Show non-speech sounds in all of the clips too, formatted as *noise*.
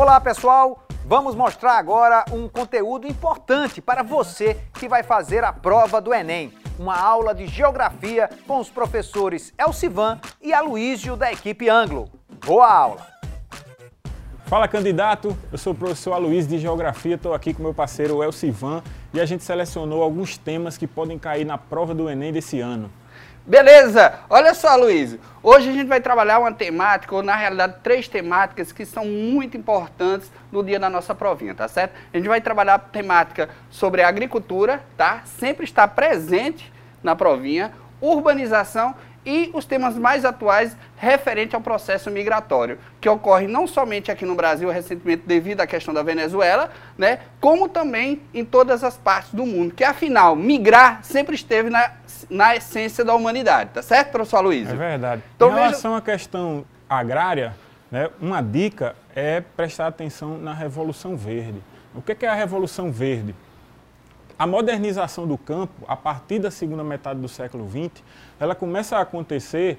Olá pessoal, vamos mostrar agora um conteúdo importante para você que vai fazer a prova do Enem. Uma aula de geografia com os professores Elcivan e Aloísio da equipe Anglo. Boa aula! Fala candidato, eu sou o professor Aloysio de Geografia, estou aqui com meu parceiro Elcivan e a gente selecionou alguns temas que podem cair na prova do Enem desse ano. Beleza! Olha só, Luiz. Hoje a gente vai trabalhar uma temática, ou na realidade três temáticas que são muito importantes no dia da nossa provinha, tá certo? A gente vai trabalhar a temática sobre agricultura, tá? Sempre está presente na provinha, urbanização e os temas mais atuais referente ao processo migratório, que ocorre não somente aqui no Brasil recentemente devido à questão da Venezuela, né, como também em todas as partes do mundo, que afinal, migrar sempre esteve na, na essência da humanidade, tá certo, professor Luiz? É verdade. Então, em relação veja... à questão agrária, né, uma dica é prestar atenção na Revolução Verde. O que é a Revolução Verde? A modernização do campo, a partir da segunda metade do século XX, ela começa a acontecer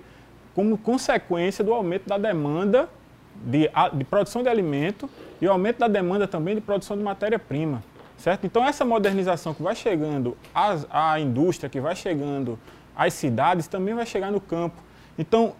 como consequência do aumento da demanda de, de produção de alimento e o aumento da demanda também de produção de matéria-prima. Certo? Então, essa modernização que vai chegando às, à indústria, que vai chegando às cidades, também vai chegar no campo. Então,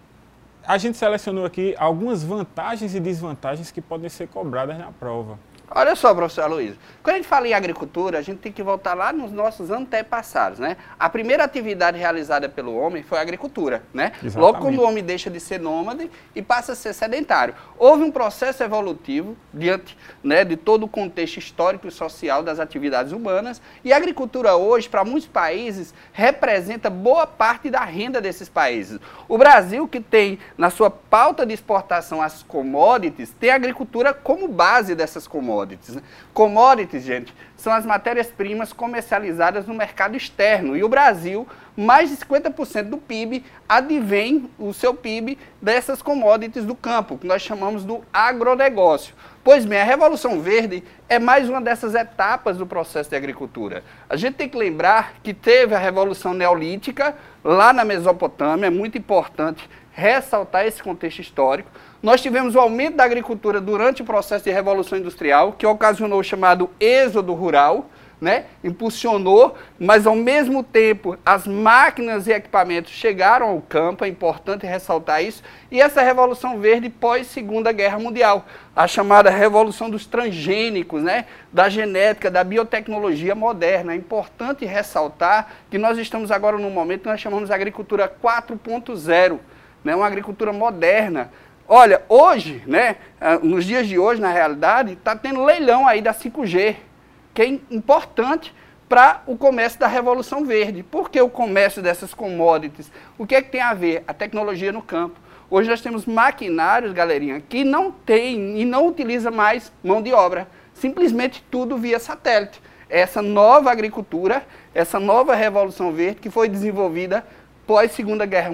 a gente selecionou aqui algumas vantagens e desvantagens que podem ser cobradas na prova. Olha só, professor Luiz, quando a gente fala em agricultura, a gente tem que voltar lá nos nossos antepassados, né? A primeira atividade realizada pelo homem foi a agricultura, né? Exatamente. Logo quando o homem deixa de ser nômade e passa a ser sedentário. Houve um processo evolutivo diante né, de todo o contexto histórico e social das atividades humanas e a agricultura hoje, para muitos países, representa boa parte da renda desses países. O Brasil, que tem na sua pauta de exportação as commodities, tem a agricultura como base dessas commodities commodities. Né? Commodities, gente, são as matérias-primas comercializadas no mercado externo. E o Brasil, mais de 50% do PIB advém o seu PIB dessas commodities do campo, que nós chamamos do agronegócio. Pois bem, a Revolução Verde é mais uma dessas etapas do processo de agricultura. A gente tem que lembrar que teve a Revolução Neolítica lá na Mesopotâmia, é muito importante ressaltar esse contexto histórico. Nós tivemos o aumento da agricultura durante o processo de Revolução Industrial, que ocasionou o chamado êxodo rural, né? impulsionou, mas ao mesmo tempo as máquinas e equipamentos chegaram ao campo, é importante ressaltar isso, e essa Revolução Verde pós-Segunda Guerra Mundial, a chamada Revolução dos Transgênicos, né? da genética, da biotecnologia moderna. É importante ressaltar que nós estamos agora num momento que nós chamamos de agricultura 4.0, né, uma agricultura moderna. Olha, hoje, né, ah, nos dias de hoje, na realidade, está tendo leilão aí da 5G, que é importante para o comércio da Revolução Verde. Por que o comércio dessas commodities? O que é que tem a ver? A tecnologia no campo. Hoje nós temos maquinários, galerinha, que não tem e não utiliza mais mão de obra. Simplesmente tudo via satélite. Essa nova agricultura, essa nova Revolução Verde que foi desenvolvida pós-Segunda Guerra,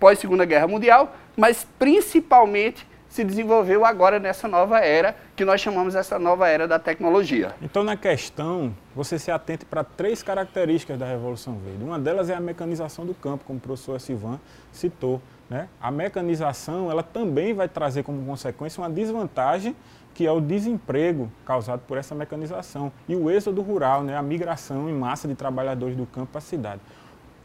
pós -Segunda Guerra Mundial, mas principalmente se desenvolveu agora nessa nova era, que nós chamamos essa nova era da tecnologia. Então, na questão, você se atente para três características da Revolução Verde. Uma delas é a mecanização do campo, como o professor Silvan citou. Né? A mecanização ela também vai trazer como consequência uma desvantagem, que é o desemprego causado por essa mecanização e o êxodo rural, né? a migração em massa de trabalhadores do campo para a cidade.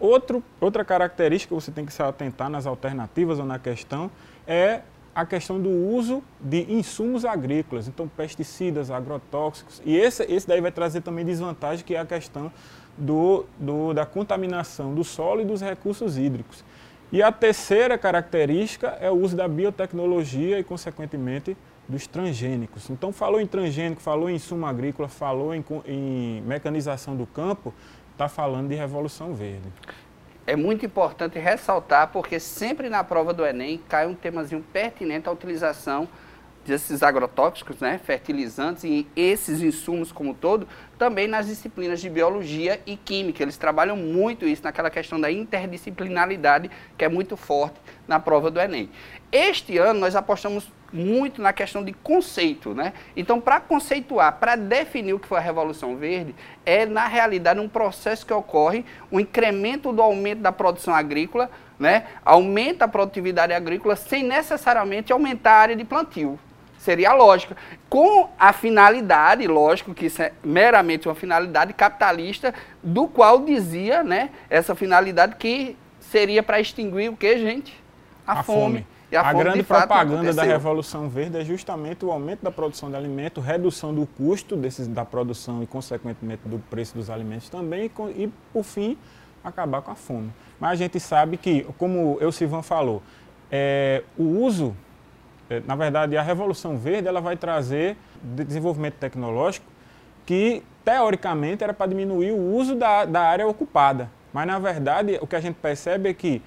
Outro, outra característica que você tem que se atentar nas alternativas ou na questão é a questão do uso de insumos agrícolas, então pesticidas, agrotóxicos, e esse, esse daí vai trazer também desvantagem, que é a questão do, do, da contaminação do solo e dos recursos hídricos. E a terceira característica é o uso da biotecnologia e, consequentemente, dos transgênicos. Então, falou em transgênico, falou em insumo agrícola, falou em, em mecanização do campo, está falando de Revolução Verde. É muito importante ressaltar, porque sempre na prova do Enem cai um temazinho pertinente à utilização desses agrotóxicos, né, fertilizantes e esses insumos como todo, também nas disciplinas de biologia e química. Eles trabalham muito isso naquela questão da interdisciplinaridade que é muito forte na prova do Enem. Este ano nós apostamos muito na questão de conceito, né? Então, para conceituar, para definir o que foi a Revolução Verde, é na realidade um processo que ocorre, o um incremento do aumento da produção agrícola, né? Aumenta a produtividade agrícola sem necessariamente aumentar a área de plantio. Seria a lógica. Com a finalidade, lógico que isso é meramente uma finalidade capitalista, do qual dizia, né, essa finalidade que seria para extinguir o que, gente? A, a fome. fome. E a, a fome, grande propaganda da Revolução Verde é justamente o aumento da produção de alimentos, redução do custo desses, da produção e, consequentemente, do preço dos alimentos também, e, e, por fim, acabar com a fome. Mas a gente sabe que, como o Silvan falou, é, o uso é, na verdade, a Revolução Verde ela vai trazer desenvolvimento tecnológico que, teoricamente, era para diminuir o uso da, da área ocupada. Mas, na verdade, o que a gente percebe é que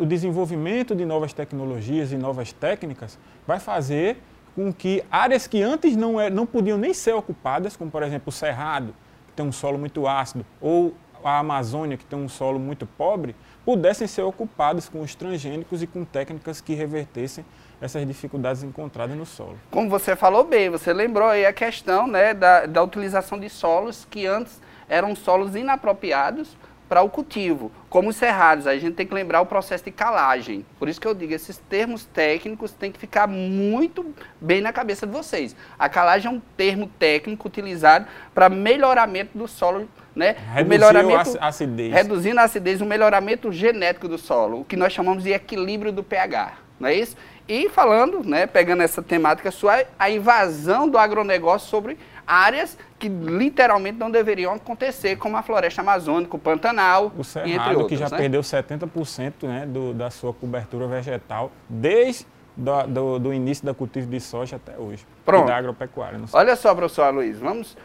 o desenvolvimento de novas tecnologias e novas técnicas vai fazer com que áreas que antes não, é, não podiam nem ser ocupadas, como, por exemplo, o Cerrado, que tem um solo muito ácido, ou a Amazônia, que tem um solo muito pobre, pudessem ser ocupadas com os transgênicos e com técnicas que revertessem essas dificuldades encontradas no solo. Como você falou bem, você lembrou aí a questão né, da, da utilização de solos que antes eram solos inapropriados para o cultivo, como os cerrados. A gente tem que lembrar o processo de calagem. Por isso que eu digo, esses termos técnicos têm que ficar muito bem na cabeça de vocês. A calagem é um termo técnico utilizado para melhoramento do solo, né? Reduzir o melhoramento, a acidez. Reduzindo a acidez, o melhoramento genético do solo, o que nós chamamos de equilíbrio do pH, não é isso? E falando, né, pegando essa temática sua, a invasão do agronegócio sobre áreas que literalmente não deveriam acontecer, como a floresta amazônica, o Pantanal, o Cerrado, entre outros, que já né? perdeu 70% né, do, da sua cobertura vegetal desde do, do, do, início da cultivo de soja até hoje. Pronto. Da agropecuária. Olha só, professor Luiz, vamos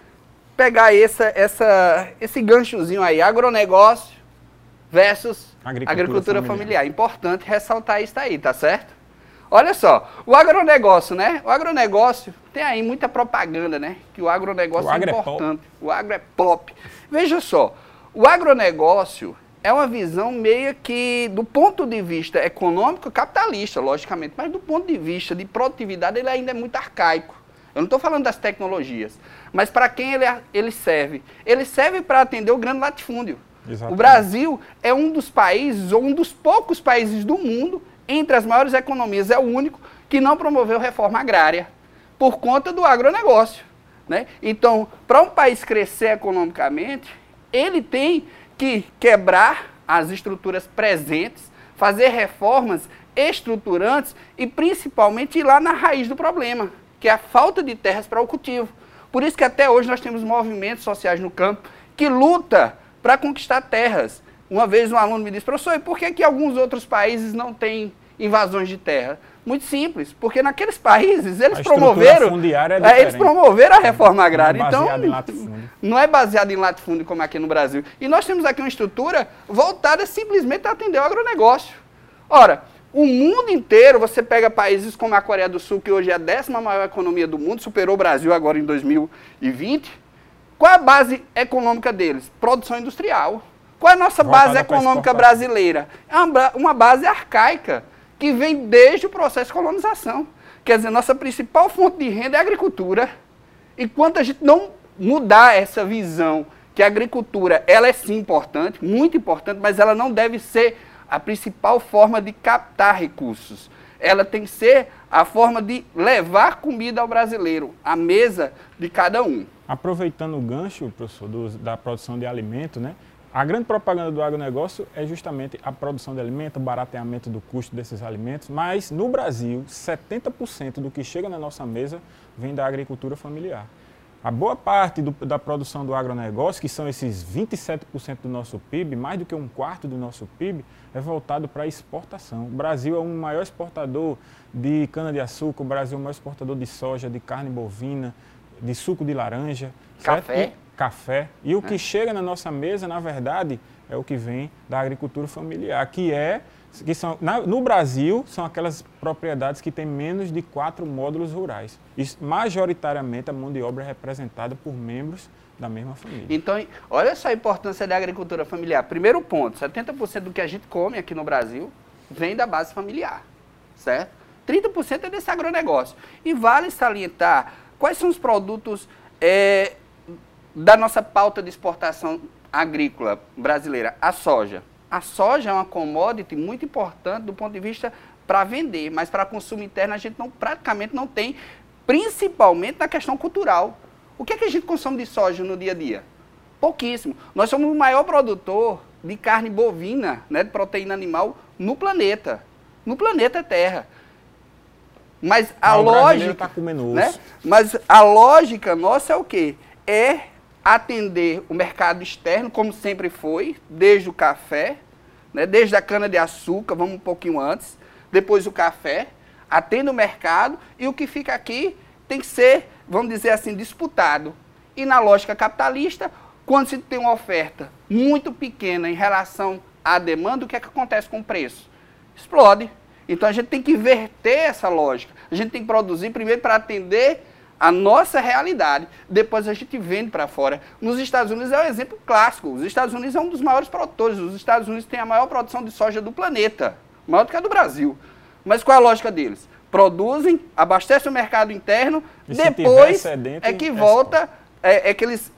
pegar essa, essa, esse ganchozinho aí, agronegócio versus agricultura, agricultura familiar. familiar. Importante ressaltar isso aí, tá certo? Olha só, o agronegócio, né? O agronegócio tem aí muita propaganda, né? Que o agronegócio o é importante. É o agro é pop. Veja só, o agronegócio é uma visão meio que, do ponto de vista econômico, capitalista, logicamente, mas do ponto de vista de produtividade, ele ainda é muito arcaico. Eu não estou falando das tecnologias, mas para quem ele, ele serve? Ele serve para atender o grande latifúndio. Exatamente. O Brasil é um dos países, ou um dos poucos países do mundo, entre as maiores economias, é o único que não promoveu reforma agrária por conta do agronegócio. Né? Então, para um país crescer economicamente, ele tem que quebrar as estruturas presentes, fazer reformas estruturantes e principalmente ir lá na raiz do problema, que é a falta de terras para o cultivo. Por isso que até hoje nós temos movimentos sociais no campo que luta para conquistar terras. Uma vez um aluno me disse, professor, e por que, que alguns outros países não têm invasões de terra? Muito simples, porque naqueles países eles promoveram. É, é eles promoveram a reforma agrária. É então, não é baseado em latifúndio como aqui no Brasil. E nós temos aqui uma estrutura voltada simplesmente a atender o agronegócio. Ora, o mundo inteiro, você pega países como a Coreia do Sul, que hoje é a décima maior economia do mundo, superou o Brasil agora em 2020. Qual é a base econômica deles? Produção industrial. Qual é a nossa Voltada base econômica brasileira? É uma, uma base arcaica que vem desde o processo de colonização. Quer dizer, nossa principal fonte de renda é a agricultura. E quanto a gente não mudar essa visão que a agricultura, ela é sim importante, muito importante, mas ela não deve ser a principal forma de captar recursos. Ela tem que ser a forma de levar comida ao brasileiro, à mesa de cada um. Aproveitando o gancho, professor, do, da produção de alimento, né? A grande propaganda do agronegócio é justamente a produção de alimento, o barateamento do custo desses alimentos, mas no Brasil, 70% do que chega na nossa mesa vem da agricultura familiar. A boa parte do, da produção do agronegócio, que são esses 27% do nosso PIB, mais do que um quarto do nosso PIB, é voltado para a exportação. O Brasil é o maior exportador de cana-de-açúcar, o Brasil é o maior exportador de soja, de carne bovina, de suco de laranja. Café café. E o que é. chega na nossa mesa, na verdade, é o que vem da agricultura familiar, que é que são na, no Brasil são aquelas propriedades que têm menos de quatro módulos rurais. E majoritariamente a mão de obra é representada por membros da mesma família. Então, olha só a importância da agricultura familiar. Primeiro ponto, 70% do que a gente come aqui no Brasil vem da base familiar, certo? 30% é desse agronegócio. E vale salientar quais são os produtos é, da nossa pauta de exportação agrícola brasileira, a soja. A soja é uma commodity muito importante do ponto de vista para vender, mas para consumo interno a gente não, praticamente não tem, principalmente na questão cultural. O que, é que a gente consome de soja no dia a dia? Pouquíssimo. Nós somos o maior produtor de carne bovina, né, de proteína animal, no planeta. No planeta Terra. Mas a lógica. Tá né? Mas a lógica nossa é o quê? É atender o mercado externo, como sempre foi, desde o café, né, desde a cana-de-açúcar, vamos um pouquinho antes, depois o café, atende o mercado e o que fica aqui tem que ser, vamos dizer assim, disputado. E na lógica capitalista, quando se tem uma oferta muito pequena em relação à demanda, o que é que acontece com o preço? Explode. Então a gente tem que inverter essa lógica. A gente tem que produzir primeiro para atender a nossa realidade. Depois a gente vende para fora. Nos Estados Unidos é um exemplo clássico. Os Estados Unidos é um dos maiores produtores. Os Estados Unidos tem a maior produção de soja do planeta, maior do que a do Brasil. Mas qual é a lógica deles? Produzem, abastecem o mercado interno, e depois é que volta, é, é que eles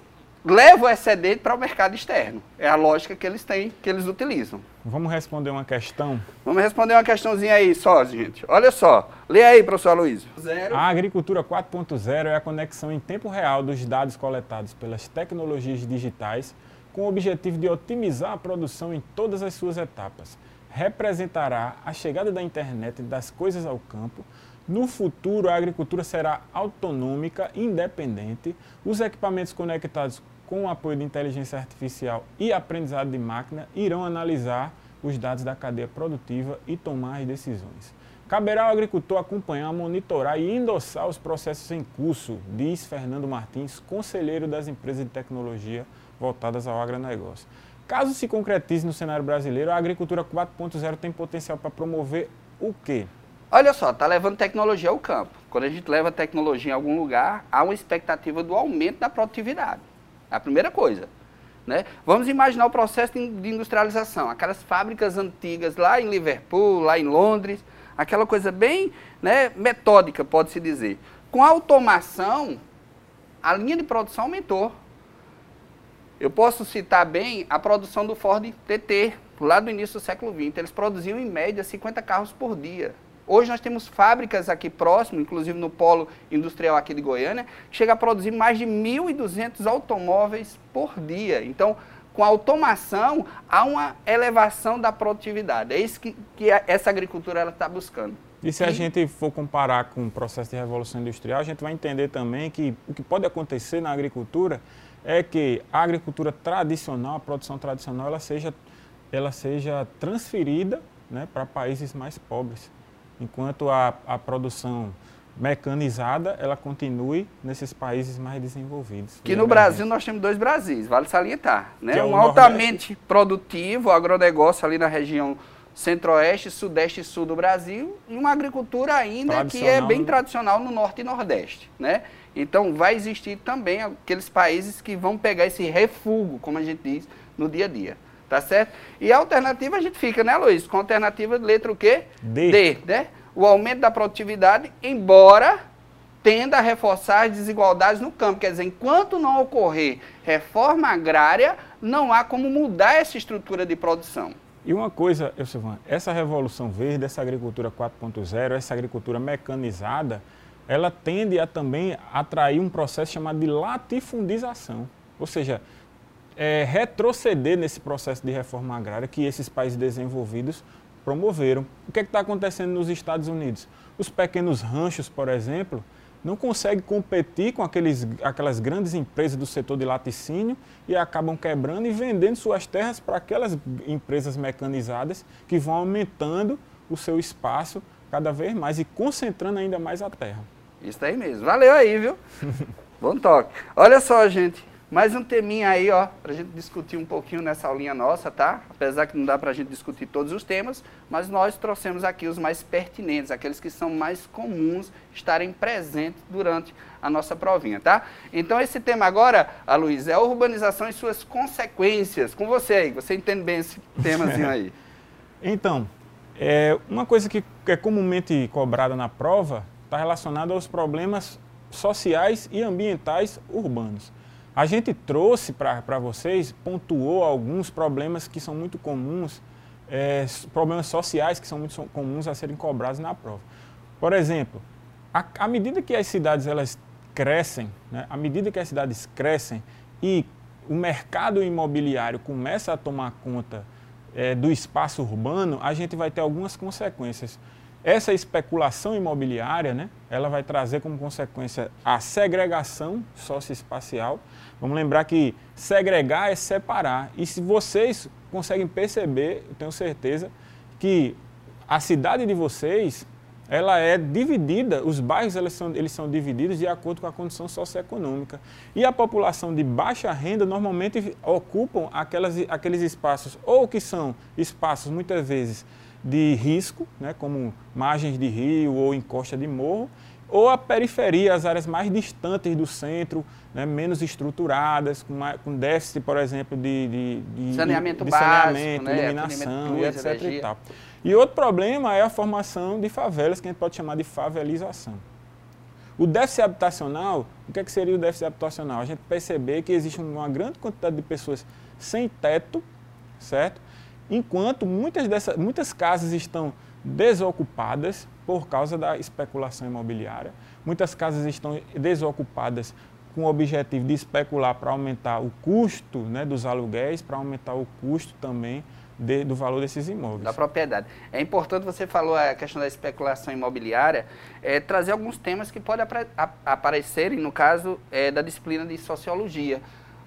leva o excedente para o mercado externo. É a lógica que eles têm, que eles utilizam. Vamos responder uma questão? Vamos responder uma questãozinha aí só, gente. Olha só. Lê aí, professor Luiz. A agricultura 4.0 é a conexão em tempo real dos dados coletados pelas tecnologias digitais com o objetivo de otimizar a produção em todas as suas etapas. Representará a chegada da internet das coisas ao campo, no futuro, a agricultura será autonômica, independente. Os equipamentos conectados com o apoio de inteligência artificial e aprendizado de máquina, irão analisar os dados da cadeia produtiva e tomar as decisões. Caberá ao agricultor acompanhar, monitorar e endossar os processos em curso, diz Fernando Martins, conselheiro das empresas de tecnologia voltadas ao agronegócio. Caso se concretize no cenário brasileiro, a agricultura 4.0 tem potencial para promover o quê? Olha só, está levando tecnologia ao campo. Quando a gente leva tecnologia em algum lugar, há uma expectativa do aumento da produtividade. A primeira coisa. Né? Vamos imaginar o processo de industrialização, aquelas fábricas antigas lá em Liverpool, lá em Londres, aquela coisa bem né, metódica, pode-se dizer. Com a automação, a linha de produção aumentou. Eu posso citar bem a produção do Ford TT, lá do início do século XX. Eles produziam em média 50 carros por dia. Hoje nós temos fábricas aqui próximo, inclusive no polo industrial aqui de Goiânia, que chega a produzir mais de 1.200 automóveis por dia. Então, com a automação, há uma elevação da produtividade. É isso que, que essa agricultura está buscando. E se a gente for comparar com o processo de revolução industrial, a gente vai entender também que o que pode acontecer na agricultura é que a agricultura tradicional, a produção tradicional, ela seja, ela seja transferida né, para países mais pobres enquanto a, a produção mecanizada ela continue nesses países mais desenvolvidos. Que no Brasil nós temos dois Brasis, vale salientar. Né? É um altamente produtivo, agronegócio ali na região centro-oeste, sudeste e sul do Brasil, e uma agricultura ainda que é bem tradicional no norte e nordeste. Né? Então vai existir também aqueles países que vão pegar esse refúgio, como a gente diz, no dia a dia. Tá certo? E a alternativa a gente fica, né, Luiz? Com a alternativa de letra o quê? D. D, né? O aumento da produtividade, embora tenda a reforçar as desigualdades no campo. Quer dizer, enquanto não ocorrer reforma agrária, não há como mudar essa estrutura de produção. E uma coisa, eu Silvano, essa revolução verde, essa agricultura 4.0, essa agricultura mecanizada, ela tende a também atrair um processo chamado de latifundização. Ou seja, é, retroceder nesse processo de reforma agrária que esses países desenvolvidos promoveram. O que é está acontecendo nos Estados Unidos? Os pequenos ranchos, por exemplo, não conseguem competir com aqueles, aquelas grandes empresas do setor de laticínio e acabam quebrando e vendendo suas terras para aquelas empresas mecanizadas que vão aumentando o seu espaço cada vez mais e concentrando ainda mais a terra. Isso aí mesmo. Valeu aí, viu? *laughs* Bom toque. Olha só, gente. Mais um teminha aí, ó, para a gente discutir um pouquinho nessa aulinha nossa, tá? Apesar que não dá para a gente discutir todos os temas, mas nós trouxemos aqui os mais pertinentes, aqueles que são mais comuns estarem presentes durante a nossa provinha, tá? Então esse tema agora, a Luiz, é a urbanização e suas consequências. Com você aí, você entende bem esse temazinho aí. *laughs* então, é, uma coisa que é comumente cobrada na prova está relacionada aos problemas sociais e ambientais urbanos. A gente trouxe para vocês, pontuou alguns problemas que são muito comuns é, problemas sociais que são muito comuns a serem cobrados na prova. Por exemplo, à medida que as cidades elas crescem, né, à medida que as cidades crescem e o mercado imobiliário começa a tomar conta é, do espaço urbano, a gente vai ter algumas consequências. Essa especulação imobiliária, né, ela vai trazer como consequência a segregação socioespacial. Vamos lembrar que segregar é separar. E se vocês conseguem perceber, eu tenho certeza, que a cidade de vocês ela é dividida, os bairros eles são, eles são divididos de acordo com a condição socioeconômica. E a população de baixa renda normalmente ocupam aquelas, aqueles espaços, ou que são espaços muitas vezes de risco, né, como margens de rio ou encosta de morro, ou a periferia, as áreas mais distantes do centro, né, menos estruturadas, com, mais, com, déficit, por exemplo, de, de, de saneamento, de, básico, saneamento né, iluminação e etc. E tal. E outro problema é a formação de favelas, que a gente pode chamar de favelização. O déficit habitacional, o que, é que seria o déficit habitacional? A gente perceber que existe uma grande quantidade de pessoas sem teto, certo? Enquanto muitas, dessas, muitas casas estão desocupadas por causa da especulação imobiliária, muitas casas estão desocupadas com o objetivo de especular para aumentar o custo né, dos aluguéis, para aumentar o custo também de, do valor desses imóveis. Da propriedade. É importante, você falou a questão da especulação imobiliária, é, trazer alguns temas que podem aparecerem no caso é, da disciplina de sociologia.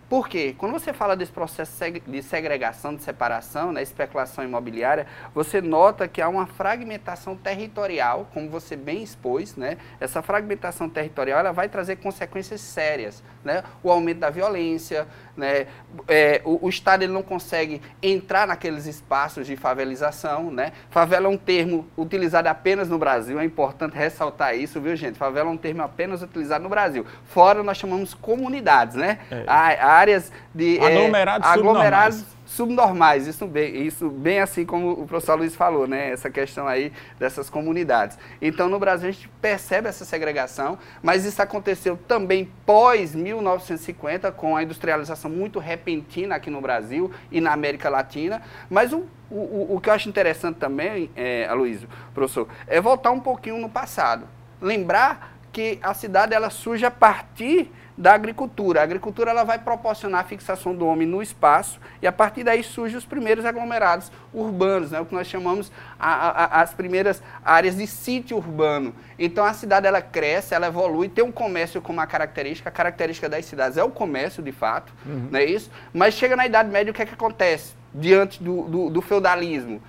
Por quê? Quando você fala desse processo de segregação, de separação, né, especulação imobiliária, você nota que há uma fragmentação territorial, como você bem expôs, né? Essa fragmentação territorial ela vai trazer consequências sérias, né? O aumento da violência, né? É, o, o, Estado ele não consegue entrar naqueles espaços de favelização, né? Favela é um termo utilizado apenas no Brasil, é importante ressaltar isso, viu, gente? Favela é um termo apenas utilizado no Brasil. Fora nós chamamos comunidades, né? É. Áreas de aglomerados, é, aglomerados subnormais, isso bem, isso bem assim como o professor Luiz falou, né? Essa questão aí dessas comunidades. Então, no Brasil, a gente percebe essa segregação, mas isso aconteceu também pós 1950, com a industrialização muito repentina aqui no Brasil e na América Latina. Mas o, o, o que eu acho interessante também, é, Aloysio, professor, é voltar um pouquinho no passado. Lembrar que a cidade ela surge a partir da agricultura. A agricultura ela vai proporcionar a fixação do homem no espaço e a partir daí surgem os primeiros aglomerados urbanos, né, o que nós chamamos a, a, as primeiras áreas de sítio urbano. Então a cidade ela cresce, ela evolui, tem um comércio como uma característica. A característica das cidades é o comércio, de fato, uhum. não é isso? Mas chega na Idade Média, o que é que acontece diante do, do, do feudalismo?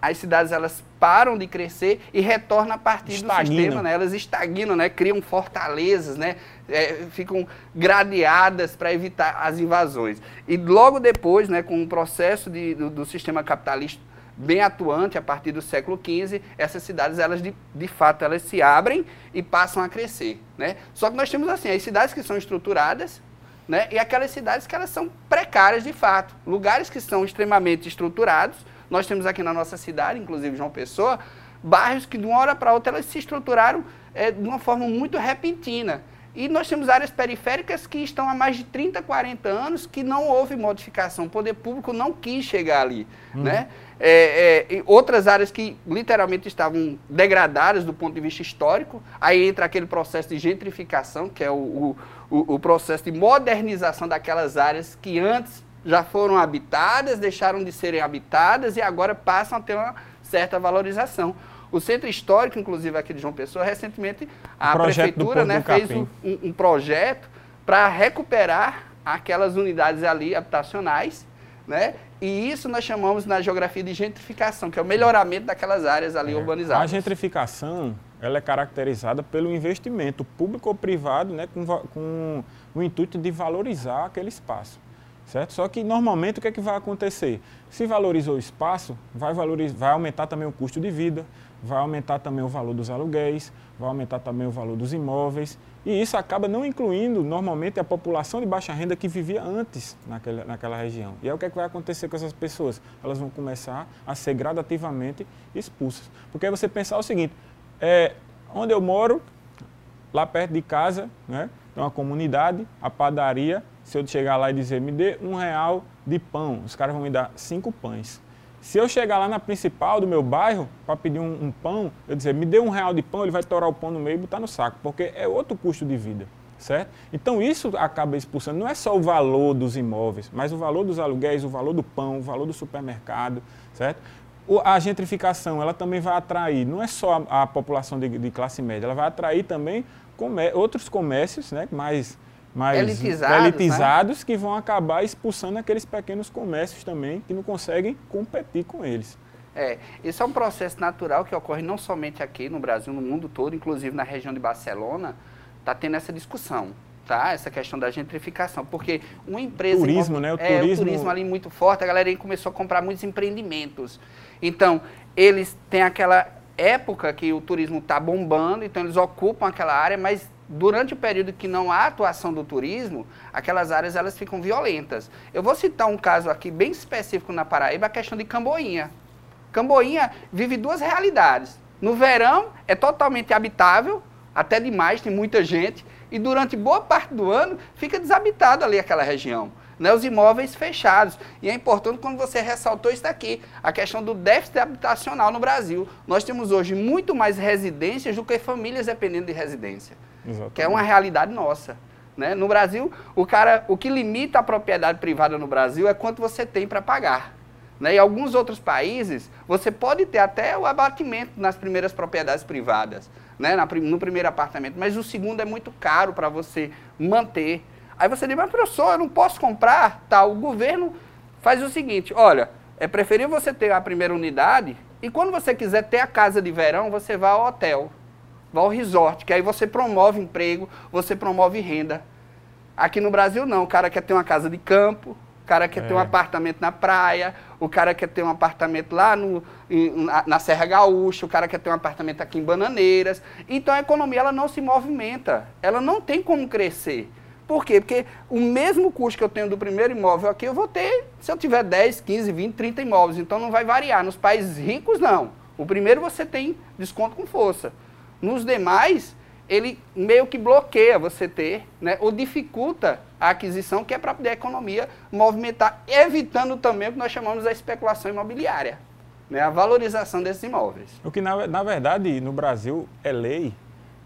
As cidades elas param de crescer e retornam a partir Estagnam. do sistema, né? Elas estagnam, né? Criam fortalezas, né? É, ficam gradeadas para evitar as invasões. E logo depois, né, com o processo de, do, do, sistema capitalista bem atuante a partir do século XV, essas cidades elas de, de fato elas se abrem e passam a crescer, né? Só que nós temos assim as cidades que são estruturadas, né? E aquelas cidades que elas são precárias de fato, lugares que são extremamente estruturados nós temos aqui na nossa cidade, inclusive João Pessoa, bairros que de uma hora para outra elas se estruturaram é, de uma forma muito repentina. E nós temos áreas periféricas que estão há mais de 30, 40 anos que não houve modificação. O poder público não quis chegar ali. Uhum. Né? É, é, outras áreas que literalmente estavam degradadas do ponto de vista histórico. Aí entra aquele processo de gentrificação, que é o, o, o processo de modernização daquelas áreas que antes já foram habitadas, deixaram de serem habitadas e agora passam a ter uma certa valorização. O Centro Histórico, inclusive aqui de João Pessoa, recentemente a prefeitura né, fez um, um, projeto para recuperar aquelas unidades ali habitacionais, né? E isso nós chamamos na geografia de gentrificação, que é o melhoramento daquelas áreas ali é. urbanizadas. A gentrificação ela é caracterizada pelo investimento público ou privado, né, com, com o intuito de valorizar aquele espaço certo? Só que normalmente o que é que vai acontecer? Se valorizou o espaço, vai, valorizar, vai aumentar também o custo de vida, vai aumentar também o valor dos aluguéis, vai aumentar também o valor dos imóveis, e isso acaba não incluindo normalmente a população de baixa renda que vivia antes naquela, naquela região. E aí o que, é que vai acontecer com essas pessoas? Elas vão começar a ser gradativamente expulsas. Porque aí você pensar o seguinte, é, onde eu moro, lá perto de casa, né, tem uma comunidade, a padaria, se eu chegar lá e dizer, me dê um real de pão, os caras vão me dar cinco pães. Se eu chegar lá na principal do meu bairro para pedir um, um, pão, eu dizer, me dê um real de pão, ele vai torar o pão no meio e botar no saco, porque é outro custo de vida, certo? Então isso acaba expulsando, não é só o valor dos imóveis, mas o valor dos aluguéis, o valor do pão, o valor do supermercado, certo? a gentrificação, ela também vai atrair, não é só a, a população de, de, classe média, ela vai atrair também outros comércios, né, mais mais elitizados, elitizados né? que vão acabar expulsando aqueles pequenos comércios também que não conseguem competir com eles. É, esse é um processo natural que ocorre não somente aqui no Brasil, no mundo todo, inclusive na região de Barcelona, está tendo essa discussão, tá? Essa questão da gentrificação, porque uma empresa... Turismo, né? O é, turismo... o turismo ali muito forte, a galera começou a comprar muitos empreendimentos. Então, eles têm aquela época que o turismo está bombando, então eles ocupam aquela área, mas durante o período que não há atuação do turismo, aquelas áreas elas ficam violentas. Eu vou citar um caso aqui bem específico na Paraíba, a questão de Camboinha. Camboinha vive duas realidades. No verão é totalmente habitável, até demais, tem muita gente, e durante boa parte do ano fica desabitado ali aquela região né, os imóveis fechados. E é importante quando você ressaltou isso aqui, a questão do déficit habitacional no Brasil. Nós temos hoje muito mais residências do que famílias dependendo de residência, Exatamente. que é uma realidade nossa. Né? No Brasil, o, cara, o que limita a propriedade privada no Brasil é quanto você tem para pagar. Né? Em alguns outros países, você pode ter até o abatimento nas primeiras propriedades privadas, né? Na, no primeiro apartamento, mas o segundo é muito caro para você manter. Aí você diz, mas professor, eu não posso comprar, tal. O governo faz o seguinte, olha, é preferível você ter a primeira unidade e quando você quiser ter a casa de verão, você vai ao hotel, vai ao resort, que aí você promove emprego, você promove renda. Aqui no Brasil não, o cara quer ter uma casa de campo, o cara quer é. ter um é. apartamento na praia, o cara quer ter um apartamento lá no, na, na Serra Gaúcha, o cara quer ter um apartamento aqui em Bananeiras. Então a economia ela não se movimenta, ela não tem como crescer. Por quê? Porque o mesmo custo que eu tenho do primeiro imóvel aqui, eu vou ter se eu tiver 10, 15, 20, 30 imóveis. Então não vai variar. Nos países ricos, não. O primeiro você tem desconto com força. Nos demais, ele meio que bloqueia você ter, né, ou dificulta a aquisição, que é para poder a economia movimentar, evitando também o que nós chamamos de especulação imobiliária, né, a valorização desses imóveis. O que, na, na verdade, no Brasil é lei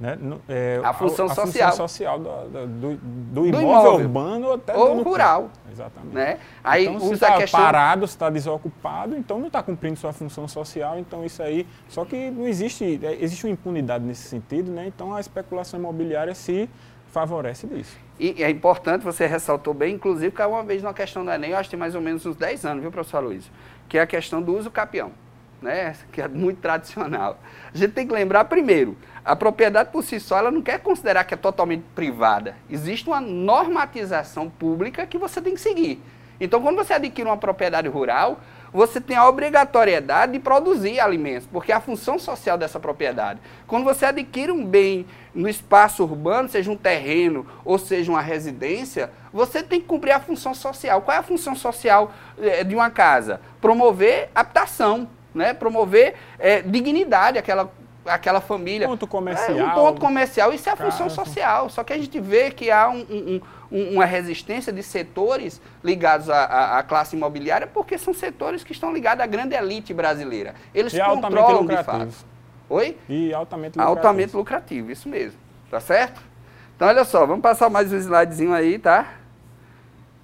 né? É, a função a, a social, função social do, do, do, imóvel, imóvel, urbano até ou rural. Campo. Exatamente. Né? Aí então, se está questão... parado, se está desocupado, então não está cumprindo sua função social, então isso aí. Só que não existe, é, existe uma impunidade nesse sentido, né? então a especulação imobiliária se favorece disso. E é importante, você ressaltou bem, inclusive, que uma vez na questão do Enem, eu acho que tem mais ou menos uns 10 anos, viu, professor Luiz? Que é a questão do uso capião né, que é muito tradicional. A gente tem que lembrar, primeiro, a propriedade por si só, ela não quer considerar que é totalmente privada. Existe uma normatização pública que você tem que seguir. Então, quando você adquire uma propriedade rural, você tem a obrigatoriedade de produzir alimentos, porque é a função social dessa propriedade. Quando você adquire um bem no espaço urbano, seja um terreno ou seja uma residência, você tem que cumprir a função social. Qual é a função social eh, de uma casa? Promover habitação né? Promover é, dignidade àquela, àquela família. Ponto comercial. É, um ponto comercial, isso é a função social. Só que a gente vê que há um, um, um, uma resistência de setores ligados à, à, classe imobiliária, porque são setores que estão ligados à grande elite brasileira. Eles e controlam de fato. Oi? E altamente lucrativo. Altamente lucrativo, isso mesmo. Tá certo? Então, olha só, vamos passar mais um slidezinho aí, tá?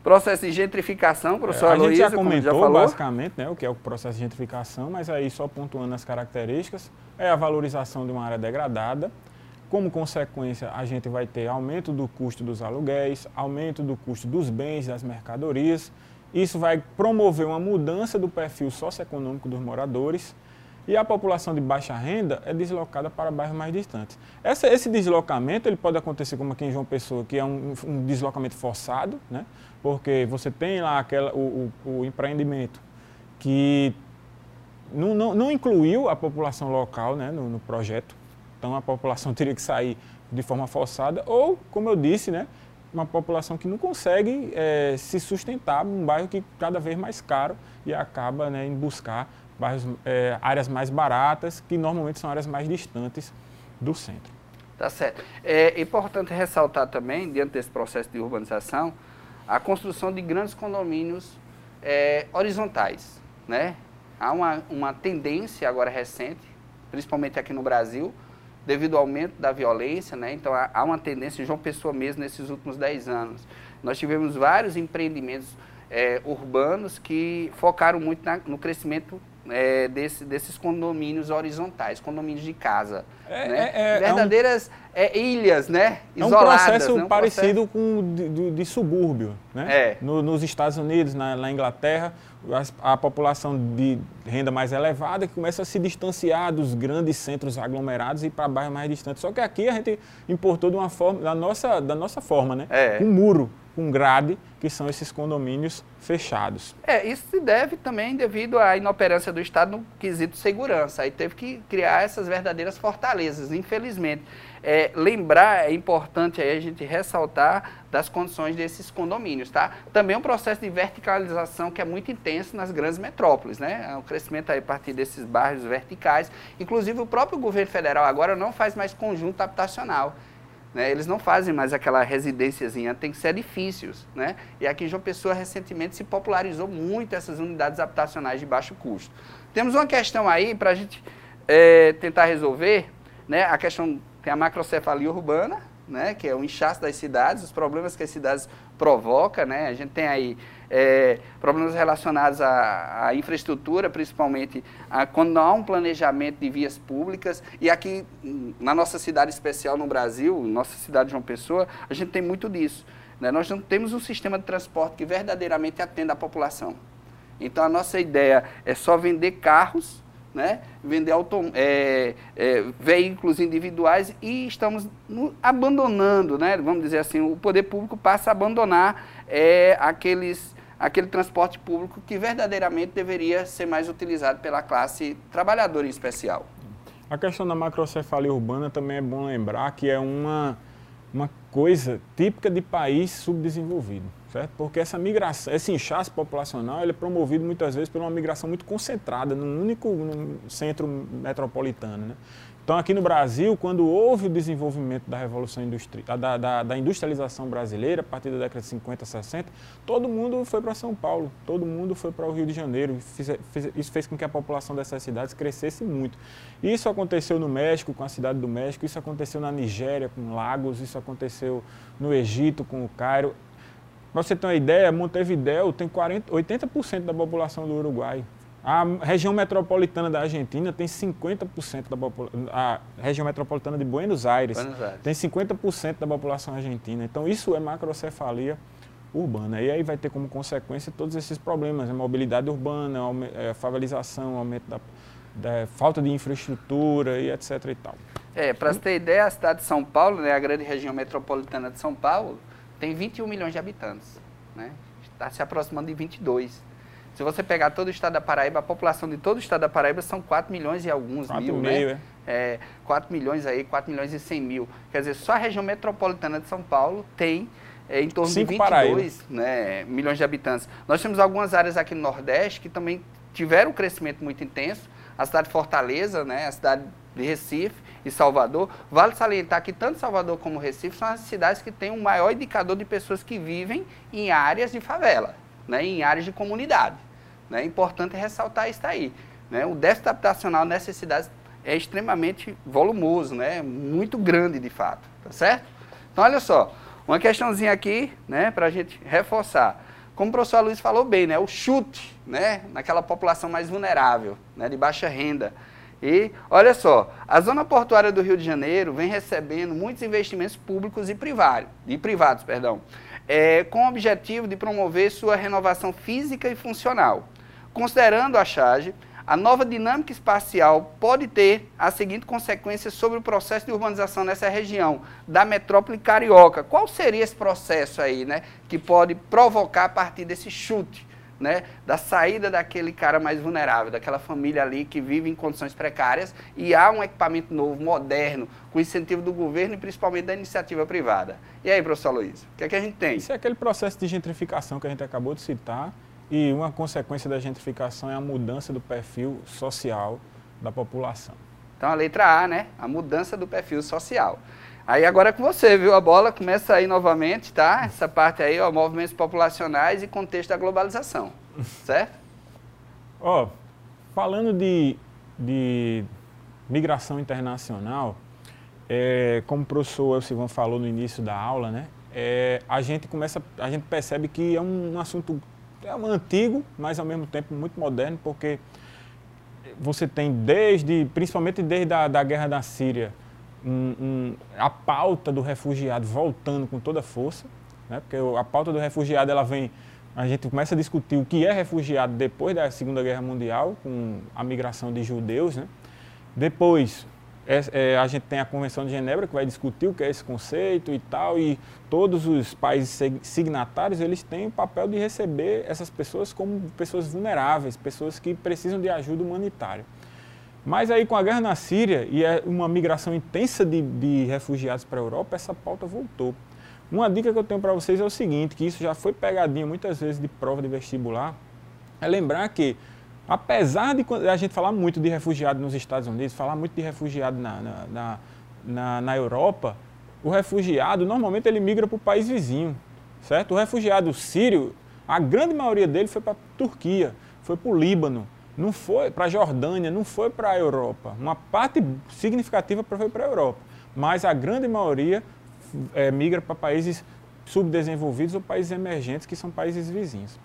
Processo de gentrificação, professor é, A gente já comentou já basicamente né, o que é o processo de gentrificação, mas aí só pontuando as características, é a valorização de uma área degradada. Como consequência, a gente vai ter aumento do custo dos aluguéis, aumento do custo dos bens, das mercadorias. Isso vai promover uma mudança do perfil socioeconômico dos moradores e a população de baixa renda é deslocada para bairros mais distantes. Essa, esse deslocamento ele pode acontecer como aqui em João Pessoa, que é um, um deslocamento forçado, né? porque você tem lá aquela, o, o, o empreendimento que não, não, não, incluiu a população local né, no, no, projeto, então a população *laughs* teria que sair de forma forçada, ou, como eu disse, né, uma população que não consegue é, se sustentar num bairro que cada vez mais caro e acaba né, em buscar bairros, é, áreas mais baratas, que normalmente são áreas mais distantes do centro. Tá certo. É importante ressaltar também, diante desse processo de urbanização, a construção de grandes condomínios é, horizontais, né? há uma, uma tendência agora recente, principalmente aqui no Brasil, devido ao aumento da violência, né? Então há, há uma tendência, João Pessoa mesmo, nesses últimos 10 anos. Nós tivemos vários empreendimentos é, urbanos que focaram muito na, no crescimento é, desse, desses condomínios horizontais, condomínios de casa. É, né? é, é, é Verdadeiras um, ilhas, né? Isoladas, é um processo né? um parecido processo... com de, de, de, subúrbio. Né? No, nos Estados Unidos, na, na Inglaterra, a, a, população de renda mais elevada que começa a se distanciar dos grandes centros aglomerados e para bairros mais distantes. Só que aqui a gente importou de uma forma, da nossa, da nossa forma, né? Um muro com grade, que são esses condomínios fechados. É, isso se deve também devido à inoperância do Estado no quesito segurança. Aí teve que criar essas verdadeiras fortalezas, infelizmente. É, lembrar, é importante aí a gente ressaltar das condições desses condomínios, tá? Também um processo de verticalização que é muito intenso nas grandes metrópoles, né? O crescimento aí a partir desses bairros verticais. Inclusive o próprio governo federal agora não faz mais conjunto habitacional. Né? Eles não fazem mais aquela residênciazinha, tem que ser edifícios. Né? E aqui em João Pessoa, recentemente, se popularizou muito essas unidades habitacionais de baixo custo. Temos uma questão aí para a gente é, tentar resolver, né? a questão, tem a macrocefalia urbana, né? que é o inchaço das cidades, os problemas que as cidades provocam. Né? A gente tem aí é, problemas relacionados à, à, infraestrutura, principalmente a, quando não há um planejamento de vias públicas. E aqui, na nossa cidade especial no Brasil, nossa cidade de João Pessoa, a gente tem muito disso. Né? Nós não temos um sistema de transporte que verdadeiramente atenda a população. Então, a nossa ideia é só vender carros, né? vender é, é, veículos individuais e estamos no, abandonando, né? vamos dizer assim, o poder público passa a abandonar é, aqueles aquele transporte público que verdadeiramente deveria ser mais utilizado pela classe trabalhadora em especial. A questão da macrocefalia urbana também é bom lembrar que é uma, uma coisa típica de país subdesenvolvido, certo? Porque essa migração, esse inchaço populacional, ele é promovido muitas vezes por uma migração muito concentrada num único num centro metropolitano, né? Então, aqui no Brasil, quando houve o desenvolvimento da revolução industrial, da, da, da, industrialização brasileira, a partir da década de 50, 60, todo mundo foi para São Paulo, todo mundo foi para o Rio de Janeiro. Isso fez com que a população dessas cidades crescesse muito. Isso aconteceu no México, com a cidade do México, isso aconteceu na Nigéria, com Lagos, isso aconteceu no Egito, com o Cairo. Para você ter uma ideia, Montevideo tem 40, 80% da população do Uruguai. A região metropolitana da Argentina tem 50% da população. A região metropolitana de Buenos Aires, Buenos Aires. tem 50% da população argentina. Então, isso é macrocefalia urbana. E aí vai ter como consequência todos esses problemas: a né? mobilidade urbana, a é, favelização, aumento da, da falta de infraestrutura e etc. e tal. É, para você ter ideia, a cidade de São Paulo, né, a grande região metropolitana de São Paulo, tem 21 milhões de habitantes. Né? Está se aproximando de 22. Se você pegar todo o estado da Paraíba, a população de todo o estado da Paraíba são 4 milhões e alguns 4 mil, meio, né? É. é 4 milhões aí, 4 milhões e 100 mil. Quer dizer, só a região metropolitana de São Paulo tem é, em torno Cinco de 22 né, milhões de habitantes. Nós temos algumas áreas aqui no Nordeste que também tiveram um crescimento muito intenso. A cidade de Fortaleza, né, a cidade de Recife e Salvador. Vale salientar que tanto Salvador como Recife são as cidades que têm o um maior indicador de pessoas que vivem em áreas de favela, né, em áreas de comunidade. Né? É importante ressaltar isso aí. Né? O déficit habitacional nessas cidades é extremamente volumoso, né? muito grande de fato, tá certo? Então, olha só, uma questãozinha aqui, né, para a gente reforçar. Como o professor Luiz falou bem, né, o chute, né, naquela população mais vulnerável, né, de baixa renda. E, olha só, a zona portuária do Rio de Janeiro vem recebendo muitos investimentos públicos e privados, e privados, perdão, é, com o objetivo de promover sua renovação física e funcional. Considerando a charge, a nova dinâmica espacial pode ter a seguinte consequência sobre o processo de urbanização nessa região da metrópole carioca. Qual seria esse processo aí, né, que pode provocar a partir desse chute, né, da saída daquele cara mais vulnerável, daquela família ali que vive em condições precárias e há um equipamento novo, moderno, com incentivo do governo e principalmente da iniciativa privada. E aí, professor Luiz, o que é que a gente tem? Isso é aquele processo de gentrificação que a gente acabou de citar e uma consequência da gentrificação é a mudança do perfil social da população. Então a letra A, né? A mudança do perfil social. Aí agora é com você, viu? A bola começa aí novamente, tá? Essa parte aí, ó, movimentos populacionais e contexto da globalização. *laughs* Certo? Ó, oh, falando de, de migração internacional, é, como o professor Silvão falou no início da aula, né, é, a gente começa, a gente percebe que é um, um assunto é um antigo, mas ao mesmo tempo muito moderno, porque você tem desde, principalmente desde a da guerra da Síria, um, um, a pauta do refugiado voltando com toda força, né? porque a pauta do refugiado ela vem, a gente começa a discutir o que é refugiado depois da Segunda Guerra Mundial, com a migração de judeus. Né? Depois, é, é, a gente tem a Convenção de Genebra que vai discutir o que é esse conceito e tal, e todos os países signatários eles têm o papel de receber essas pessoas como pessoas vulneráveis, pessoas que precisam de ajuda humanitária. Mas aí com a guerra na Síria e é uma migração intensa de, de refugiados para a Europa, essa pauta voltou. Uma dica que eu tenho para vocês é o seguinte, que isso já foi pegadinha muitas vezes de prova de vestibular, é lembrar que Apesar de a gente falar muito de refugiado nos Estados Unidos, falar muito de refugiado na, na, na, na, na Europa, o refugiado normalmente ele migra para o país vizinho, certo? O refugiado sírio, a grande maioria dele foi para a Turquia, foi para o Líbano, não foi para a Jordânia, não foi para a Europa. Uma parte significativa foi para a Europa, mas a grande maioria é, migra para países subdesenvolvidos ou países emergentes, que são países vizinhos,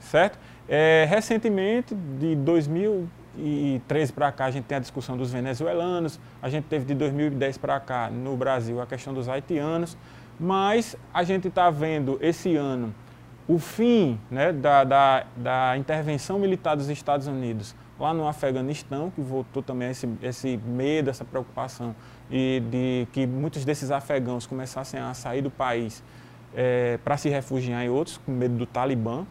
certo? É, recentemente, de 2013 para cá, a gente tem a discussão dos venezuelanos, a gente teve de 2010 para cá no Brasil a questão dos haitianos, mas a gente está vendo esse ano o fim né, da, da, da, intervenção militar dos Estados Unidos lá no Afeganistão, que voltou também esse, esse medo, essa preocupação e de que muitos desses afegãos começassem a sair do país é, para se refugiar em outros, com medo do Talibã.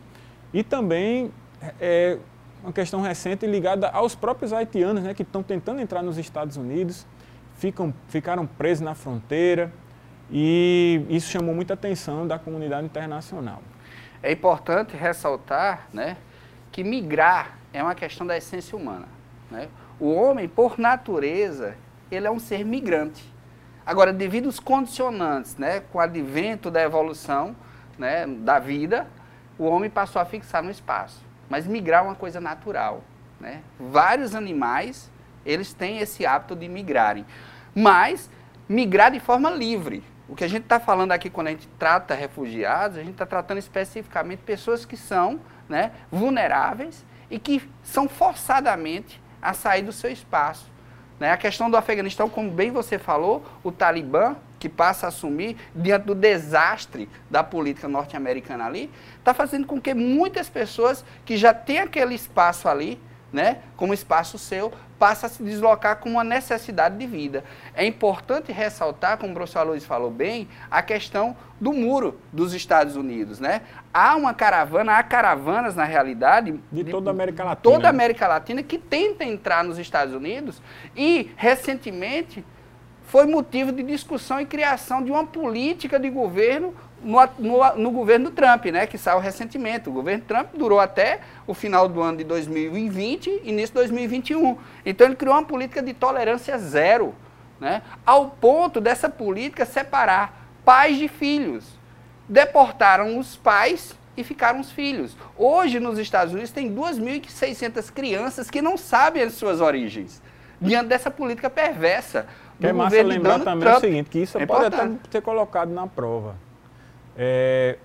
E também é, uma questão recente ligada aos próprios haitianos, né, que estão tentando entrar nos Estados Unidos, ficam, ficaram presos na fronteira e isso chamou muita atenção da comunidade internacional. É importante ressaltar né, que migrar é uma questão da essência humana. Né? O homem, por natureza, ele é um ser migrante. Agora, devido aos condicionantes, né, com o advento da evolução né, da vida, o homem passou a fixar no espaço. Mas migrar é uma coisa natural. Né? Vários animais, eles têm esse hábito de migrarem. Mas migrar de forma livre. O que a gente está falando aqui quando a gente trata refugiados, a gente está tratando especificamente pessoas que são né, vulneráveis e que são forçadamente a sair do seu espaço. Né? A questão do Afeganistão, como bem você falou, o Talibã que passa a assumir diante do desastre da política norte-americana ali, está fazendo com que muitas pessoas que já têm aquele espaço ali, né, como espaço seu, passem a se deslocar com uma necessidade de vida. É importante ressaltar, como o professor Luiz falou bem, a questão do muro dos Estados Unidos, né? Há uma caravana, há caravanas na realidade de, de toda a América Latina. Toda a América Latina que tenta entrar nos Estados Unidos e recentemente foi motivo de discussão e criação de uma política de governo no, no, no, governo Trump, né, que saiu recentemente. O governo Trump durou até o final do ano de 2020 e início de 2021. Então ele criou uma política de tolerância zero, né, ao ponto dessa política separar pais de filhos. Deportaram os pais e ficaram os filhos. Hoje nos Estados Unidos tem 2.600 crianças que não sabem as suas origens, diante dessa política perversa é massa lembrar também Trump. o seguinte, que isso é pode importante. até ser colocado na prova. É,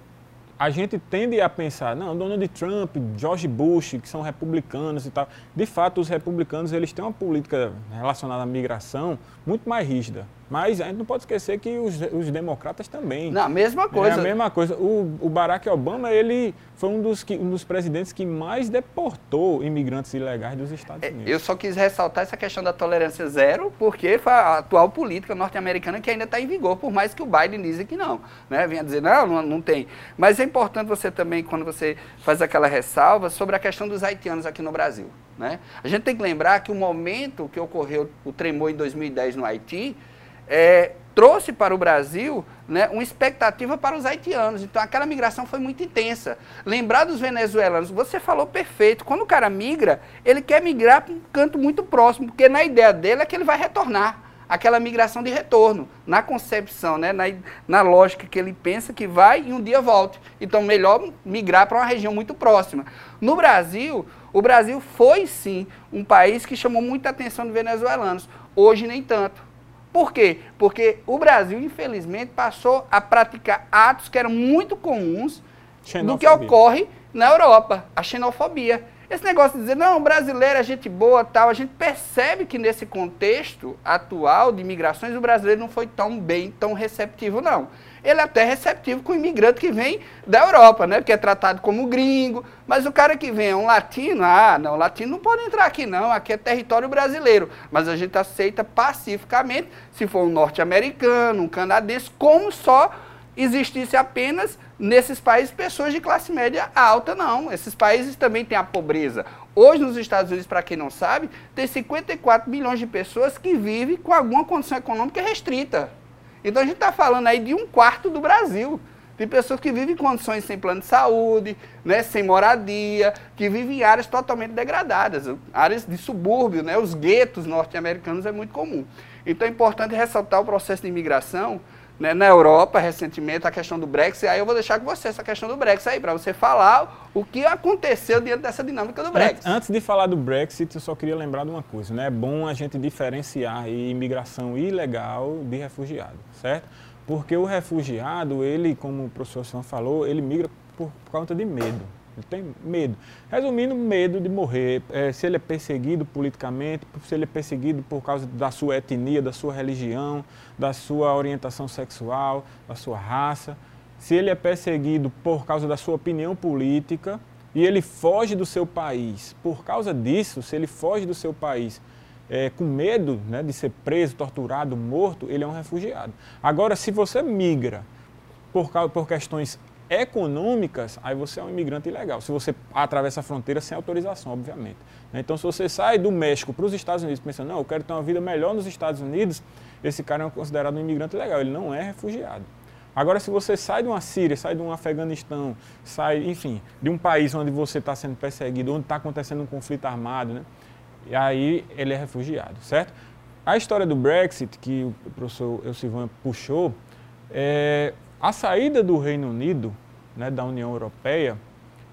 a gente tende a pensar, não, Donald Trump, George Bush, que são republicanos e tal. De fato, os republicanos eles têm uma política relacionada à migração muito mais rígida. Mas a gente não pode esquecer que os, os democratas também. Não, a mesma coisa. É a mesma coisa. O, o Barack Obama, ele foi um dos, que, um dos presidentes que mais deportou imigrantes ilegais dos Estados é, Unidos. Eu só quis ressaltar essa questão da tolerância zero, porque foi a atual política norte-americana que ainda está em vigor, por mais que o Biden diz que não. Né? Venha dizer, não, não, não tem. Mas é importante você também, quando você faz aquela ressalva, sobre a questão dos haitianos aqui no Brasil. Né? A gente tem que lembrar que o momento que ocorreu o tremor em 2010 no Haiti, é, trouxe para o Brasil né, uma expectativa para os haitianos. Então aquela migração foi muito intensa. Lembrar dos venezuelanos, você falou perfeito. Quando o cara migra, ele quer migrar para um canto muito próximo, porque na ideia dele é que ele vai retornar. Aquela migração de retorno, na concepção, né, na, na lógica que ele pensa que vai e um dia volte. Então, melhor migrar para uma região muito próxima. No Brasil, O Brasil foi sim um país que chamou muita atenção dos venezuelanos. Hoje nem tanto. Por quê? Porque o Brasil, infelizmente, passou a praticar atos que eram muito comuns do que ocorre na Europa, a xenofobia. Esse negócio de dizer, não, brasileiro é gente boa tal, a gente percebe que nesse contexto atual de imigrações, o brasileiro não foi tão bem, tão receptivo, não. Ele é até receptivo com o imigrante que vem da Europa, né? Que é tratado como gringo. Mas o cara que vem é um latino, ah, não, latino não pode entrar aqui não, aqui é território brasileiro. Mas a gente aceita pacificamente se for um norte-americano, um canadense, como só existisse apenas nesses países pessoas de classe média alta, não. Esses países também têm a pobreza. Hoje, nos Estados Unidos, para quem não sabe, tem 54 milhões de pessoas que vivem com alguma condição econômica restrita. Então, a gente está falando aí de um quarto do Brasil. De pessoas que vivem em condições sem plano de saúde, né, sem moradia, que vivem em áreas totalmente degradadas, áreas de subúrbio, né, os guetos norte-americanos é muito comum. Então é importante ressaltar o processo de imigração, né, na Europa, recentemente, a questão do Brexit. Aí eu vou deixar com você essa questão do Brexit aí, para você falar o que aconteceu diante dessa dinâmica do Brexit. Antes de falar do Brexit, eu só queria lembrar de uma coisa, né? É bom a gente diferenciar imigração ilegal de refugiado, certo? Porque o refugiado, ele, como o professor Sam falou, ele migra por, por conta de medo. Ele tem medo. Resumindo, medo de morrer. É, se ele é perseguido politicamente, se ele é perseguido por causa da sua etnia, da sua religião, da sua orientação sexual, da sua raça. Se ele é perseguido por causa da sua opinião política e ele foge do seu país. Por causa disso, se ele foge do seu país é, com medo né, de ser preso, torturado, morto, ele é um refugiado. Agora, se você migra por, por questões econômicas, aí você é um imigrante ilegal. Se você atravessa a fronteira sem autorização, obviamente. Né? Então, se você sai do México para os Estados Unidos pensando, não, eu quero ter uma vida melhor nos Estados Unidos, esse cara é considerado um imigrante legal, ele não é refugiado. Agora, se você sai de uma Síria, sai de um Afeganistão, sai, enfim, de um país onde você está sendo perseguido, onde está acontecendo um conflito armado, né? E aí ele é refugiado, certo? A história do Brexit, que o professor Elcivan puxou, é, a saída do Reino Unido, né, da União Europeia,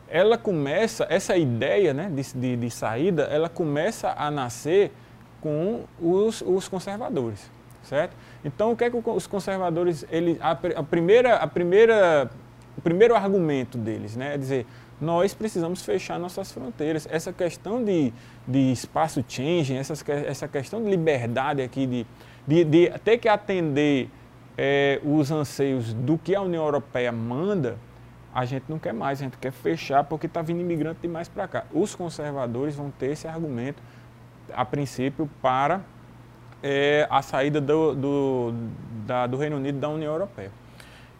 ela começa, essa ideia né, de, de, de saída, ela começa a nascer com os, os conservadores, certo? Então, o que é que os conservadores, ele, a, a, primeira, a primeira, o primeiro argumento deles, né, é dizer, nós precisamos fechar nossas fronteiras. Essa questão de, de espaço changing, essa, essa questão de liberdade aqui, de, de, de ter que atender é, os anseios do que a União Europeia manda, a gente não quer mais, a gente quer fechar porque está vindo imigrante demais para cá. Os conservadores vão ter esse argumento, a princípio, para é, a saída do, do, da, do Reino Unido da União Europeia.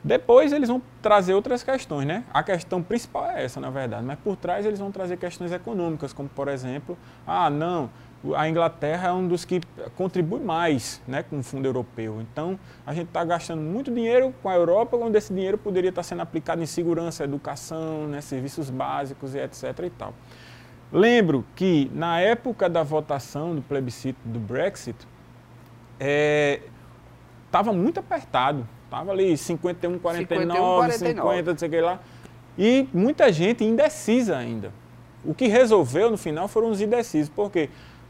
Depois eles vão trazer outras questões, né? A questão principal é essa, na verdade, mas por trás eles vão trazer questões econômicas, como por exemplo, ah, não, a Inglaterra é um dos que contribui mais né, com o fundo europeu. Então, a gente está gastando muito dinheiro com a Europa, quando esse dinheiro poderia estar sendo aplicado em segurança, educação, né, serviços básicos e etc. E tal. Lembro que na época da votação do plebiscito do Brexit, estava é, muito apertado. Estava ali 51, 49, 51, 49. 50, não sei o que lá. E muita gente indecisa ainda. O que resolveu no final foram os indecisos. Por quê?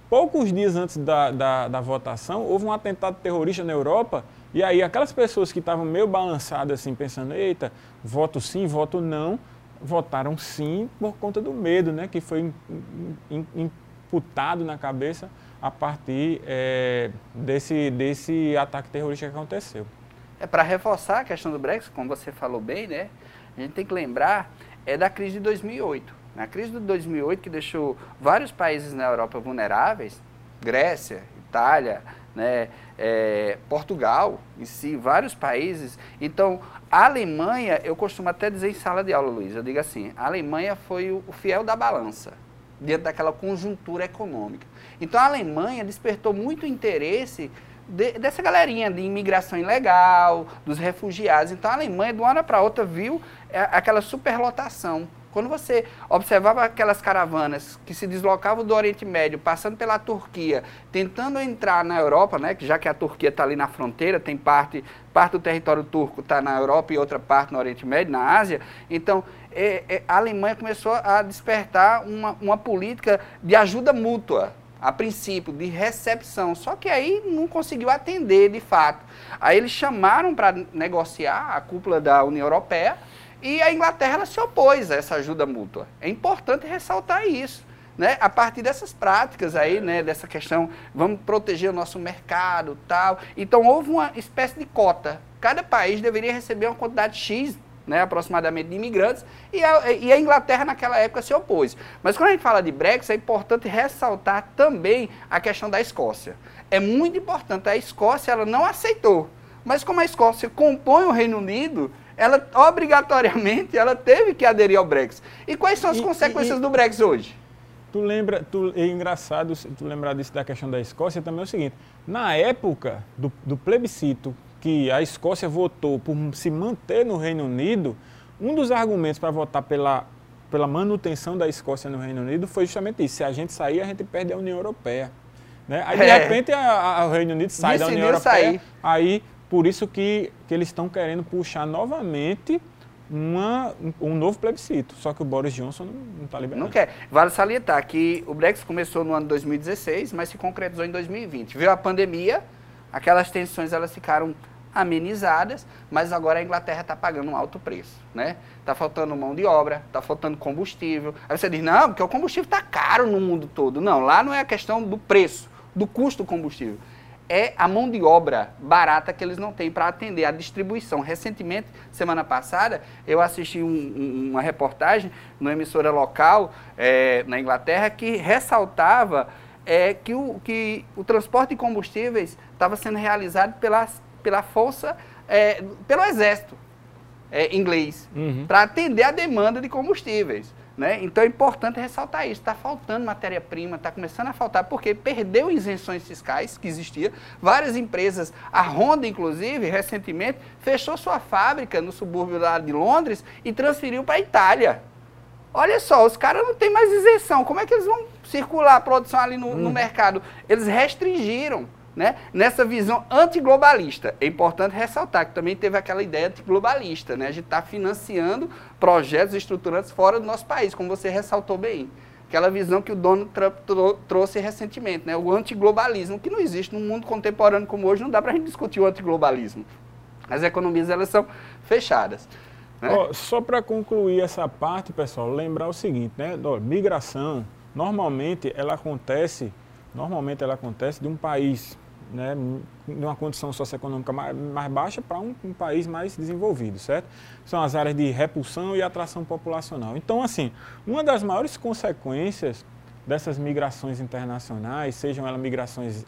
Poucos dias antes da, da, da, votação, houve um atentado terrorista na Europa, e aí aquelas pessoas que estavam meio balançadas assim, pensando, eita, voto sim, voto não, votaram sim por conta do medo, né, que foi imputado na cabeça a partir é, desse, desse ataque terrorista que aconteceu. É para reforçar a questão do Brexit, como você falou bem, né? A gente tem que lembrar é da crise de 2008. A crise de 2008 que deixou vários países na Europa vulneráveis, Grécia, Itália, né, é, Portugal em si, vários países. Então, a Alemanha, eu costumo até dizer em sala de aula, Luiz, eu digo assim, a Alemanha foi o, o fiel da balança, dentro daquela conjuntura econômica. Então, a Alemanha despertou muito interesse de, dessa galerinha de imigração ilegal, dos refugiados. Então, a Alemanha, de uma hora para outra, viu é, aquela superlotação Quando você observava aquelas caravanas que se deslocavam do Oriente Médio, passando pela Turquia, tentando entrar na Europa, né, já que a Turquia está ali na fronteira, tem parte, parte do território turco está na Europa e outra parte no Oriente Médio, na Ásia, então é, é, a Alemanha começou a despertar uma, uma política de ajuda mútua a princípio, de recepção. Só que aí não conseguiu atender de fato. Aí eles chamaram para negociar a cúpula da União Europeia e a Inglaterra se opôs a essa ajuda mútua. É importante ressaltar isso. Né? A partir dessas práticas aí, né, dessa questão, vamos proteger o nosso mercado tal. Então houve uma espécie de cota. Cada país deveria receber uma quantidade X né, aproximadamente de imigrantes, e a, e a, Inglaterra naquela época se opôs. Mas quando a gente fala de Brexit, é importante ressaltar também a questão da Escócia. É muito importante, a Escócia ela não aceitou, mas como a Escócia compõe o Reino Unido, ela obrigatoriamente ela teve que aderir ao Brexit. E quais são as e, consequências e, do Brexit hoje? Tu lembra, tu, é engraçado tu lembrar disso da questão da Escócia também é o seguinte, na época do, do plebiscito que a Escócia votou por se manter no Reino Unido, um dos argumentos para votar pela, pela manutenção da Escócia no Reino Unido foi justamente isso. Se a gente sair, a gente perde a União Europeia. Né? Aí, de é. repente, a, a, o Reino Unido sai Decidiu da União Europeia. Sair. Aí, por isso que, que eles estão querendo puxar novamente uma, um novo plebiscito. Só que o Boris Johnson não está liberando. Não quer. Vale salientar que o Brexit começou no ano 2016, mas se concretizou em 2020. Veio a pandemia, aquelas tensões elas ficaram amenizadas, mas agora a Inglaterra está pagando um alto preço, né? Está faltando mão de obra, está faltando combustível. Aí você diz, não, porque o combustível está caro no mundo todo. Não, lá não é a questão do preço, do custo do combustível. É a mão de obra barata que eles não têm para atender a distribuição. Recentemente, semana passada, eu assisti um, um, uma reportagem numa emissora local é, na Inglaterra que ressaltava é, que, o, que o transporte de combustíveis estava sendo realizado pelas pela força, é, pelo exército inglês, uhum. para atender a demanda de combustíveis. Né? Então é importante ressaltar isso. Está faltando matéria-prima, está começando a faltar, porque perdeu isenções fiscais que existia. Várias empresas, a Honda, inclusive, recentemente, fechou sua fábrica no subúrbio lá de Londres e transferiu para a Itália. Olha só, os caras não têm mais isenção. Como é que eles vão circular a produção ali no, no uhum. mercado? Eles restringiram né, nessa visão antiglobalista. É importante ressaltar que também teve aquela ideia antiglobalista, né? A gente está financiando projetos estruturantes fora do nosso país, como você ressaltou bem. Aquela visão que o Donald Trump trouxe recentemente, né? o antiglobalismo, que não existe no mundo contemporâneo como hoje, não dá para a gente discutir o antiglobalismo. As economias elas são fechadas. Né? Oh, só para concluir essa parte, pessoal, lembrar o seguinte, né? migração, normalmente ela acontece, normalmente ela acontece de um país né, numa condição socioeconômica mais, mais baixa para um, um, país mais desenvolvido, certo? São as áreas de repulsão e atração populacional. Então, assim, uma das maiores consequências dessas migrações internacionais, sejam elas migrações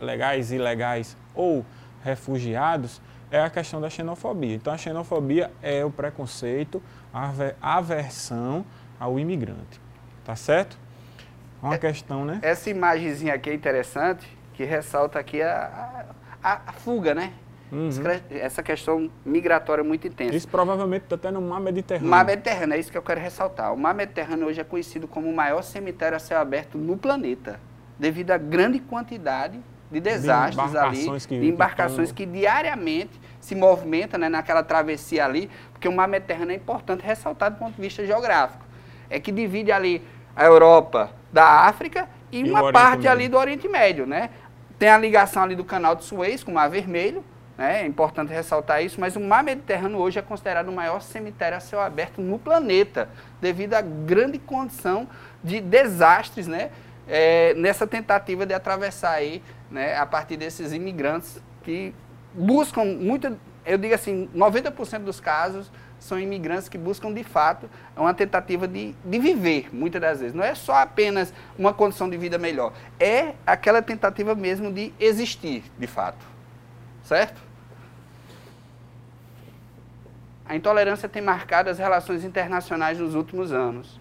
legais, ilegais ou refugiados, é a questão da xenofobia. Então, a xenofobia é o preconceito, a aversão ao imigrante, tá certo? É uma é, questão, né? Essa imagenzinha aqui é interessante, que ressalta aqui a, a, a fuga, né? Uhum. Essa questão migratória muito intensa. Isso provavelmente está até no mar Mediterrâneo. Mar Mediterrâneo, é isso que eu quero ressaltar. O mar Mediterrâneo hoje é conhecido como o maior cemitério a céu aberto no planeta, devido à grande quantidade de desastres de ali, que, de embarcações que, que, diariamente se movimentam né, naquela travessia ali, porque o mar Mediterrâneo é importante ressaltar do ponto de vista geográfico. É que divide ali a Europa da África e, e uma parte ali do Oriente Médio, né? Tem a ligação ali do canal de Suez com o Mar Vermelho, né? é importante ressaltar isso, mas o Mar Mediterrâneo hoje é considerado o maior cemitério a céu aberto no planeta, devido à grande condição de desastres né? É, nessa tentativa de atravessar aí, né? a partir desses imigrantes que buscam muito, eu digo assim, 90% dos casos são imigrantes que buscam de fato uma tentativa de, de viver, muitas das vezes. Não é só apenas uma condição de vida melhor, é aquela tentativa mesmo de existir, de fato. Certo? A intolerância tem marcado as relações internacionais nos últimos anos.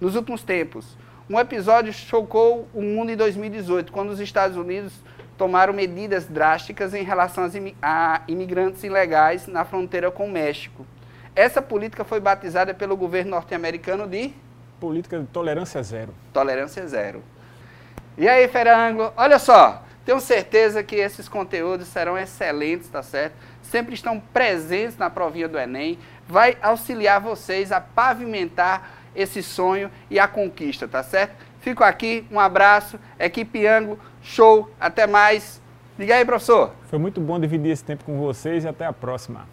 Nos últimos tempos, um episódio chocou o mundo em 2018, quando os Estados Unidos tomaram medidas drásticas em relação a imigrantes ilegais na fronteira com o México. Essa política foi batizada pelo governo norte-americano de política de tolerância zero. Tolerância zero. E aí, Ferango, olha só, tenho certeza que esses conteúdos serão excelentes, tá certo? Sempre estão presentes na provinha do Enem, vai auxiliar vocês a pavimentar esse sonho e a conquista, tá certo? Fico aqui, um abraço, equipe Ângulo, show, até mais. Diga aí, professor. Foi muito bom dividir esse tempo com vocês e até a próxima.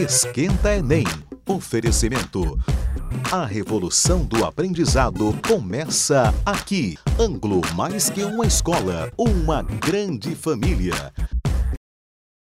Esquenta Enem. Oferecimento. A revolução do aprendizado começa aqui. Anglo mais que uma escola, uma grande família.